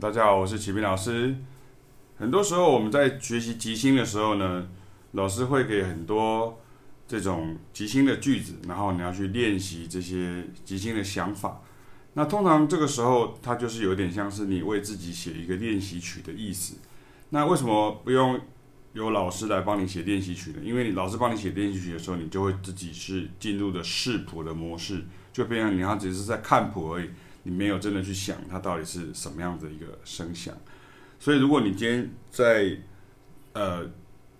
大家好，我是启斌老师。很多时候我们在学习即兴的时候呢，老师会给很多这种即兴的句子，然后你要去练习这些即兴的想法。那通常这个时候，它就是有点像是你为自己写一个练习曲的意思。那为什么不用由老师来帮你写练习曲呢？因为你老师帮你写练习曲的时候，你就会自己是进入的视谱的模式，就变成你好像只是在看谱而已。你没有真的去想它到底是什么样的一个声响，所以如果你今天在呃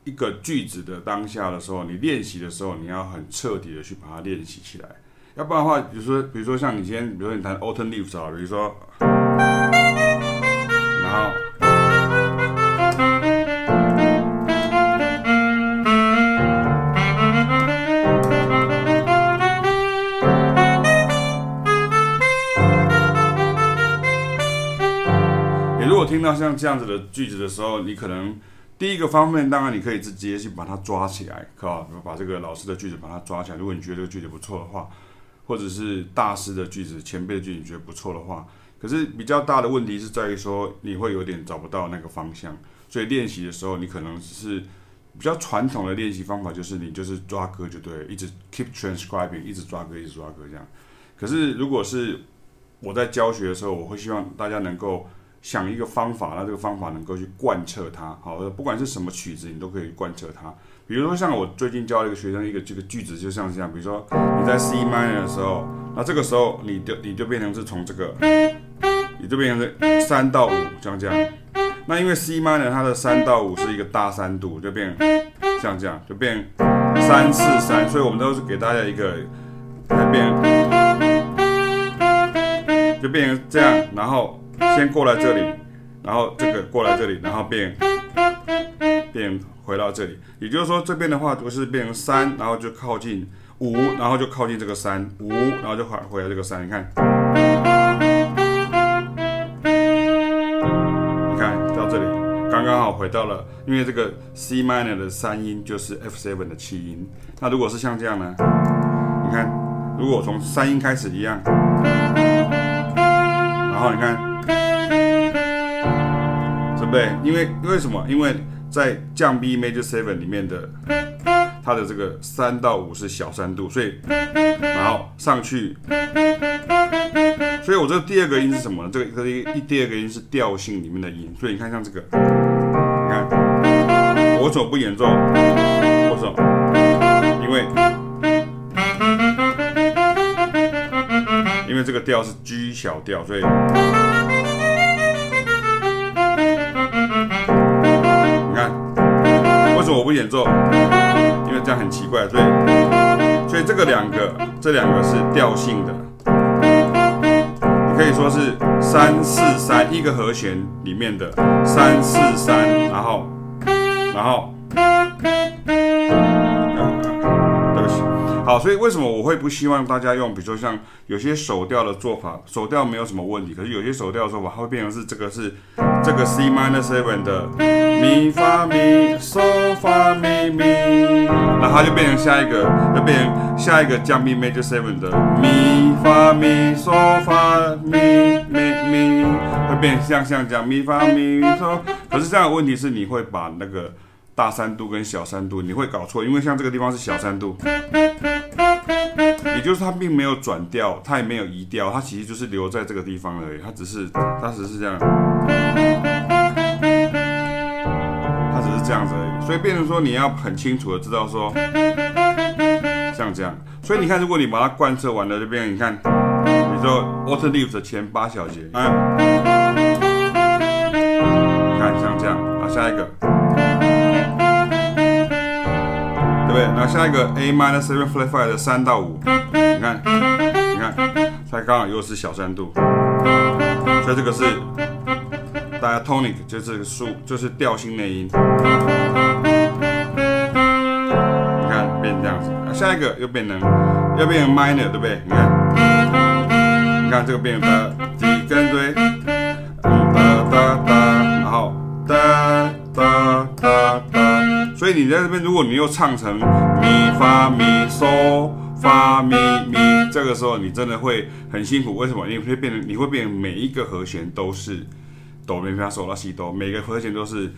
一个句子的当下的时候，你练习的时候，你要很彻底的去把它练习起来，要不然的话，比如说比如说像你今天，比如说你弹 Autumn Leaves 啊，比如说，然后。听到像这样子的句子的时候，你可能第一个方面，当然你可以直接去把它抓起来，可把这个老师的句子把它抓起来。如果你觉得这个句子不错的话，或者是大师的句子、前辈的句子你觉得不错的话，可是比较大的问题是在于说你会有点找不到那个方向。所以练习的时候，你可能只是比较传统的练习方法，就是你就是抓歌就对，一直 keep transcribing，一直抓歌，一直抓歌这样。可是如果是我在教学的时候，我会希望大家能够。想一个方法，那这个方法能够去贯彻它。好，不管是什么曲子，你都可以贯彻它。比如说，像我最近教了一个学生一个这个句子，就像这样。比如说你在 C minor 的时候，那这个时候你就你就变成是从这个，你就变成是三到五，像这样。那因为 C minor 它的三到五是一个大三度，就变像这样，就变三四三。所以我们都是给大家一个，来变，就变成这样，然后。先过来这里，然后这个过来这里，然后变变回到这里。也就是说，这边的话就是变成三，然后就靠近五，然后就靠近这个三五，然后就回回来这个三。你看，你看到这里，刚刚好回到了，因为这个 C minor 的三音就是 F7 的七音。那如果是像这样呢？你看，如果从三音开始一样，然后你看。对，因为为什么？因为在降 B Major Seven 里面的，它的这个三到五是小三度，所以然后上去，所以我这个第二个音是什么呢？这个这一第二个音是调性里面的音，所以你看像这个，你看我走不演奏？为什么？因为因为这个调是 G 小调，所以。我不演奏，因为这样很奇怪，所以所以这个两个，这两个是调性的，你可以说是三四三一个和弦里面的三四三，然后然后。对不起好，所以为什么我会不希望大家用，比如说像有些手调的做法，手调没有什么问题，可是有些手调的做法，它会变成是这个是这个 C minor seven 的。咪发咪嗦发咪咪，然后它就变成下一个，就变成下一个降 B major seven 的。咪发咪嗦发咪咪咪，会变成像像这样咪发咪嗦，可是这样的问题是你会把那个大三度跟小三度你会搞错，因为像这个地方是小三度。也就是它并没有转调，它也没有移调，它其实就是留在这个地方而已。它只是，它只是这样，它只是这样子而已。所以变成说，你要很清楚的知道说，像这样。所以你看，如果你把它贯彻完了，这边你看，比如说 Autumn Leaves 的前八小节，啊，你看像这样，啊，下一个。对不对？那下一个 A minor seven flat five 的三到五，看，你看，它刚好又是小三度，所以这个是大家 tonic 就是数，就是调性内音。你看变这样子，下一个又变成，又变成 minor，对不对？你看，你看这个变成第一跟对，哒哒哒，然后哒哒哒哒。所以你在这边，如果你又唱成咪发咪嗦发咪咪，这个时候你真的会很辛苦。为什么？你会变成，你会变成每一个和弦都是哆咪发嗦拉西哆，每个和弦都是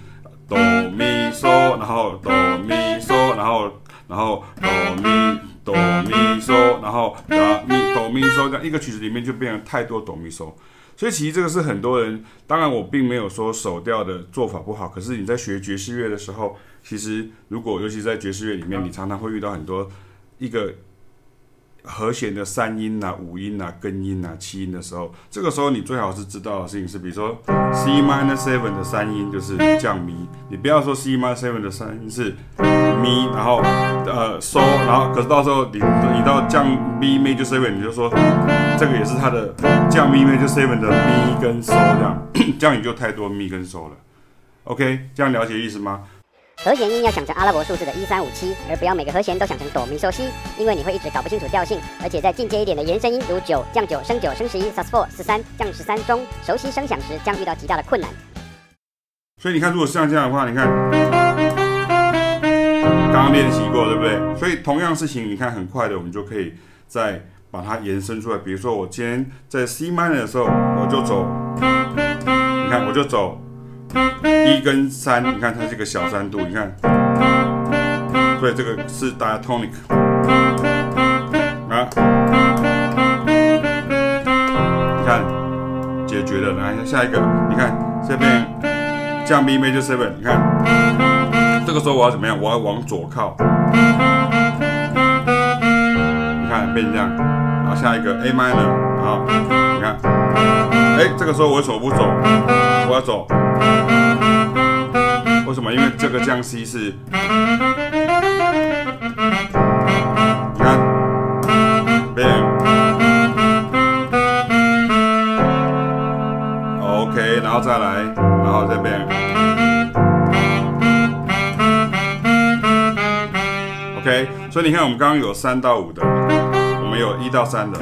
哆咪嗦，然后哆咪嗦，然后然后哆咪哆咪嗦，然后拉咪哆咪嗦，这样一个曲子里面就变成太多哆咪嗦。所以其实这个是很多人，当然我并没有说手调的做法不好，可是你在学爵士乐的时候，其实如果尤其在爵士乐里面，你常常会遇到很多一个。和弦的三音啊、五音啊、根音啊、七音的时候，这个时候你最好是知道的事情是，比如说 C minor seven 的三音就是降咪，你不要说 C minor seven 的三音是咪，然后呃 So，然后可是到时候你你到降 B major seven，你就说这个也是它的降咪 major seven 的咪跟 So 这样，这样你就太多咪跟 So 了。OK，这样了解意思吗？和弦音要想成阿拉伯数字的一三五七，而不要每个和弦都想成哆咪嗦西，因为你会一直搞不清楚调性。而且在进阶一点的延伸音，如九降九升九升十一，sus four 四三降十三中，熟悉声响时将遇到极大的困难。所以你看，如果像这样的话，你看刚刚练习过，对不对？所以同样事情，你看很快的，我们就可以再把它延伸出来。比如说，我今天在 C minor 的时候，我就走，你看我就走。一跟三，你看它是个小三度，你看，所以这个是 diatonic 啊，你看解决了，来下一个，你看这边降 B major seven，你看。这个时候我要怎么样？我要往左靠，你看变成这样，然后下一个 A minor，然后你看，哎，这个时候我手不走，我要走。为什么？因为这个降 C 是，你看 OK，然后再来，然后这边，OK，所以你看，我们刚刚有三到五的，我们有一到三的，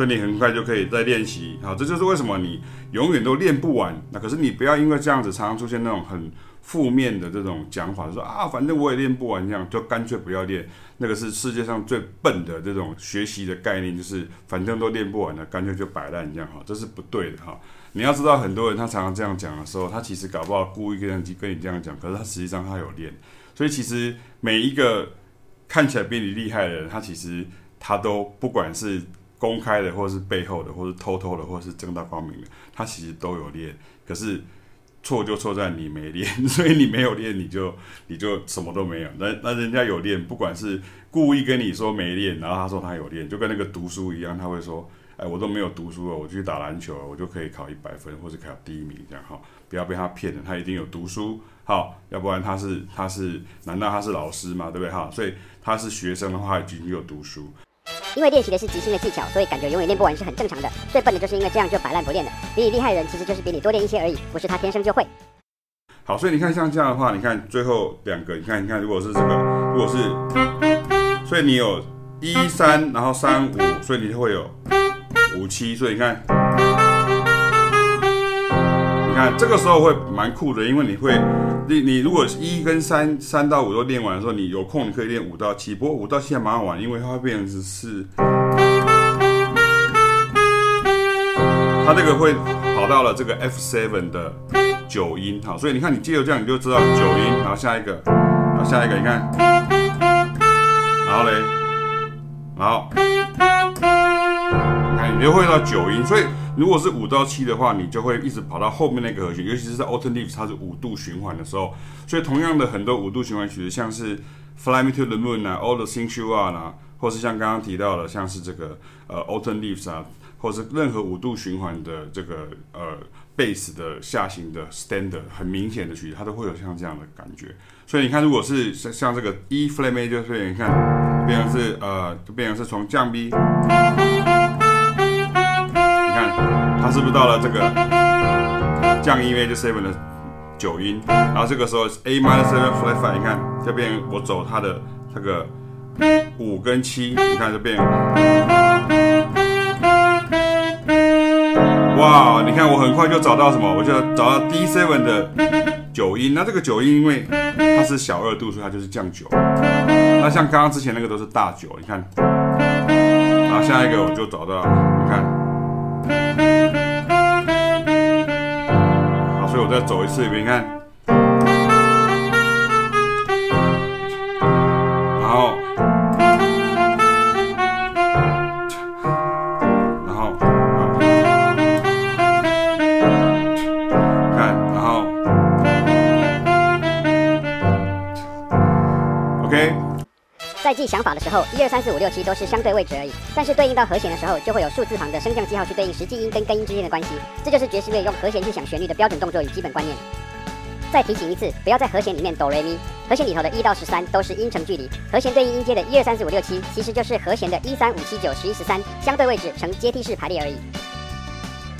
所以你很快就可以再练习。好，这就是为什么你永远都练不完。那可是你不要因为这样子，常常出现那种很。负面的这种讲法，说啊，反正我也练不完，这样就干脆不要练。那个是世界上最笨的这种学习的概念，就是反正都练不完了，干脆就摆烂这样哈，这是不对的哈。你要知道，很多人他常常这样讲的时候，他其实搞不好故意跟跟你这样讲，可是他实际上他有练。所以其实每一个看起来比你厉害的人，他其实他都不管是公开的，或是背后的，或是偷偷的，或是正大光明的，他其实都有练。可是。错就错在你没练，所以你没有练，你就你就什么都没有。那那人家有练，不管是故意跟你说没练，然后他说他有练，就跟那个读书一样，他会说，哎，我都没有读书了，我去打篮球了，我就可以考一百分，或者考第一名这样哈。不要被他骗了，他一定有读书，好，要不然他是他是，难道他是老师吗？对不对哈？所以他是学生的话，已经有读书。因为练习的是即兴的技巧，所以感觉永远练不完是很正常的。最笨的就是因为这样就摆烂不练的。比你厉害的人其实就是比你多练一些而已，不是他天生就会。好，所以你看像这样的话，你看最后两个，你看你看，如果是这个，如果是，所以你有一三，然后三五，所以你就会有五七，所以你看，你看这个时候会蛮酷的，因为你会。你你如果一跟三三到五都练完的时候，你有空你可以练五到七，不过五到七还蛮好玩，因为它会变成是，它这个会跑到了这个 F seven 的九音，好，所以你看你借由这样你就知道九音，然后下一个，然后下一个，你看，然后嘞，然后，你看你就会到九音，所以。如果是五到七的话，你就会一直跑到后面那个和弦，尤其是在 Autumn Leaves 它是五度循环的时候，所以同样的很多五度循环曲子，像是 Fly Me to the Moon 啊，All the Things You Are 啊，或是像刚刚提到的，像是这个呃 Autumn Leaves 啊，或是任何五度循环的这个呃 Bass 的下行的 Standard 很明显的曲子，它都会有像这样的感觉。所以你看，如果是像像这个 E Flat Major，所以你看变成是呃，就变成是从降 B。它是不是到了这个降 E major seven 的九音？然后这个时候 A minor seven flat five，你看这边我走它的这个五跟七，你看这边，哇！你看我很快就找到什么？我就找到 D seven 的九音。那这个九音因为它是小二度，所以它就是降九。那像刚刚之前那个都是大九，你看。然后下一个我就找到，你看。再走一次，你看。记想法的时候，一二三四五六七都是相对位置而已。但是对应到和弦的时候，就会有数字旁的升降记号去对应实际音跟根音之间的关系。这就是爵士乐用和弦去想旋律的标准动作与基本观念。再提醒一次，不要在和弦里面哆来咪。和弦里头的一到十三都是音程距离，和弦对应音阶的一二三四五六七，其实就是和弦的一三五七九十一十三，相对位置呈阶梯式排列而已。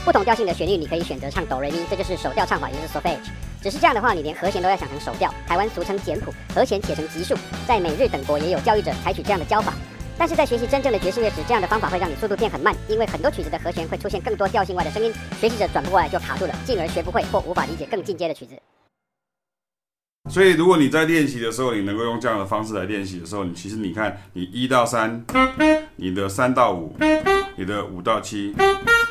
不同调性的旋律，你可以选择唱哆来咪，这就是手调唱法，也就是 s o f e g e。只是这样的话，你连和弦都要想成手调，台湾俗称简谱，和弦写成级数。在美日等国也有教育者采取这样的教法，但是在学习真正的爵士乐时，这样的方法会让你速度变很慢，因为很多曲子的和弦会出现更多调性外的声音，学习者转不过来就卡住了，进而学不会或无法理解更进阶的曲子。所以，如果你在练习的时候，你能够用这样的方式来练习的时候，你其实你看，你一到三，你的三到五，你的五到七，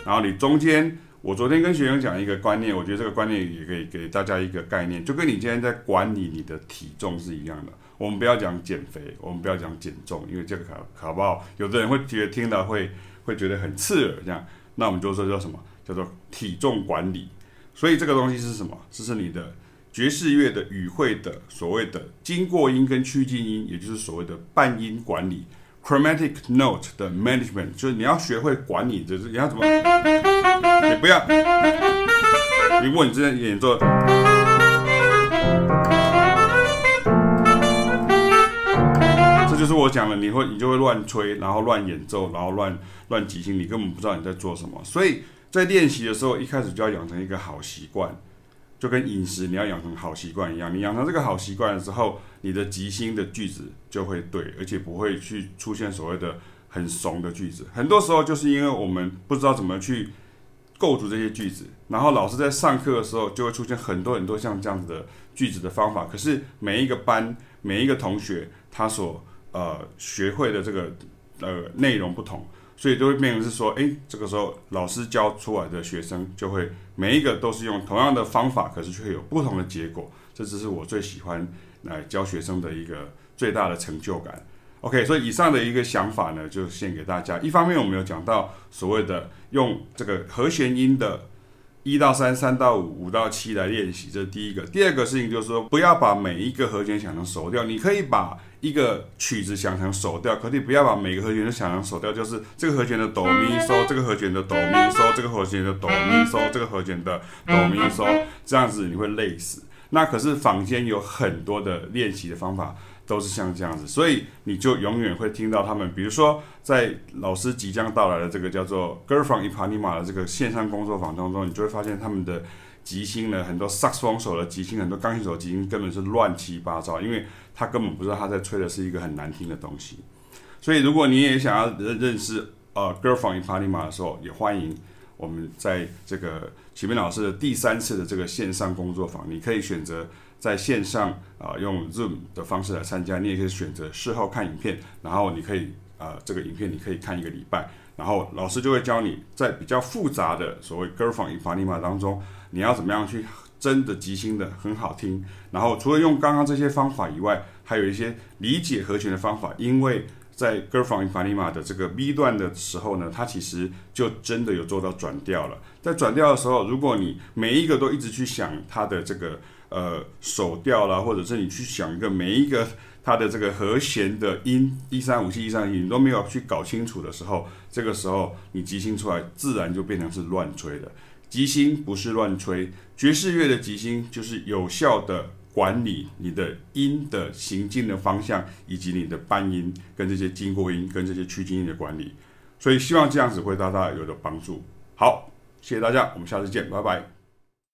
然后你中间。我昨天跟学生讲一个观念，我觉得这个观念也可以给大家一个概念，就跟你今天在管理你的体重是一样的。我们不要讲减肥，我们不要讲减重，因为这个考考不好，有的人会觉得听到会会觉得很刺耳，这样。那我们就说叫什么？叫做体重管理。所以这个东西是什么？这是你的爵士乐的语汇的所谓的经过音跟趋近音，也就是所谓的半音管理。Chromatic note 的 management 就是你要学会管理，就是你要怎么，你不要，如果你这演奏，这就是我讲的，你会你就会乱吹，然后乱演奏，然后乱乱即兴，你根本不知道你在做什么。所以在练习的时候，一开始就要养成一个好习惯。就跟饮食，你要养成好习惯一样。你养成这个好习惯的时候，你的即兴的句子就会对，而且不会去出现所谓的很怂的句子。很多时候就是因为我们不知道怎么去构筑这些句子，然后老师在上课的时候就会出现很多很多像这样子的句子的方法。可是每一个班每一个同学他所呃学会的这个呃内容不同。所以就会变成是说，哎，这个时候老师教出来的学生就会每一个都是用同样的方法，可是却有不同的结果。这只是我最喜欢来教学生的一个最大的成就感。OK，所以以上的一个想法呢，就献给大家。一方面我们有讲到所谓的用这个和弦音的一到三、三到五、五到七来练习，这是第一个。第二个事情就是说，不要把每一个和弦想成手调，你可以把。一个曲子想成手调，可你不要把每个和弦都想成手调，就是这个和弦的哆咪嗦，这个和弦的哆咪嗦，这个和弦的哆咪嗦，这个和弦的哆咪嗦，这样子你会累死。那可是坊间有很多的练习的方法都是像这样子，所以你就永远会听到他们，比如说在老师即将到来的这个叫做 Girl from Ipanema 的这个线上工作坊当中，你就会发现他们的。即兴呢，很多萨克斯手的即兴，很多钢琴手的即兴根本是乱七八糟，因为他根本不知道他在吹的是一个很难听的东西。所以，如果你也想要认认识呃，Girl from Ipanema 的时候，也欢迎我们在这个启明老师的第三次的这个线上工作坊，你可以选择在线上啊、用 Zoom 的方式来参加，你也可以选择事后看影片，然后你可以啊、这个影片你可以看一个礼拜，然后老师就会教你在比较复杂的所谓 Girl from Ipanema 当中。你要怎么样去真的即兴的很好听？然后除了用刚刚这些方法以外，还有一些理解和弦的方法。因为在 Girl from Ipanema 的这个 B 段的时候呢，它其实就真的有做到转调了。在转调的时候，如果你每一个都一直去想它的这个呃手调啦，或者是你去想一个每一个它的这个和弦的音一三五七一三一，你都没有去搞清楚的时候，这个时候你即兴出来自然就变成是乱吹的。即兴不是乱吹，爵士乐的即兴就是有效的管理你的音的行进的方向，以及你的半音跟这些经过音跟这些趋近音的管理。所以希望这样子会大大有的帮助。好，谢谢大家，我们下次见，拜拜。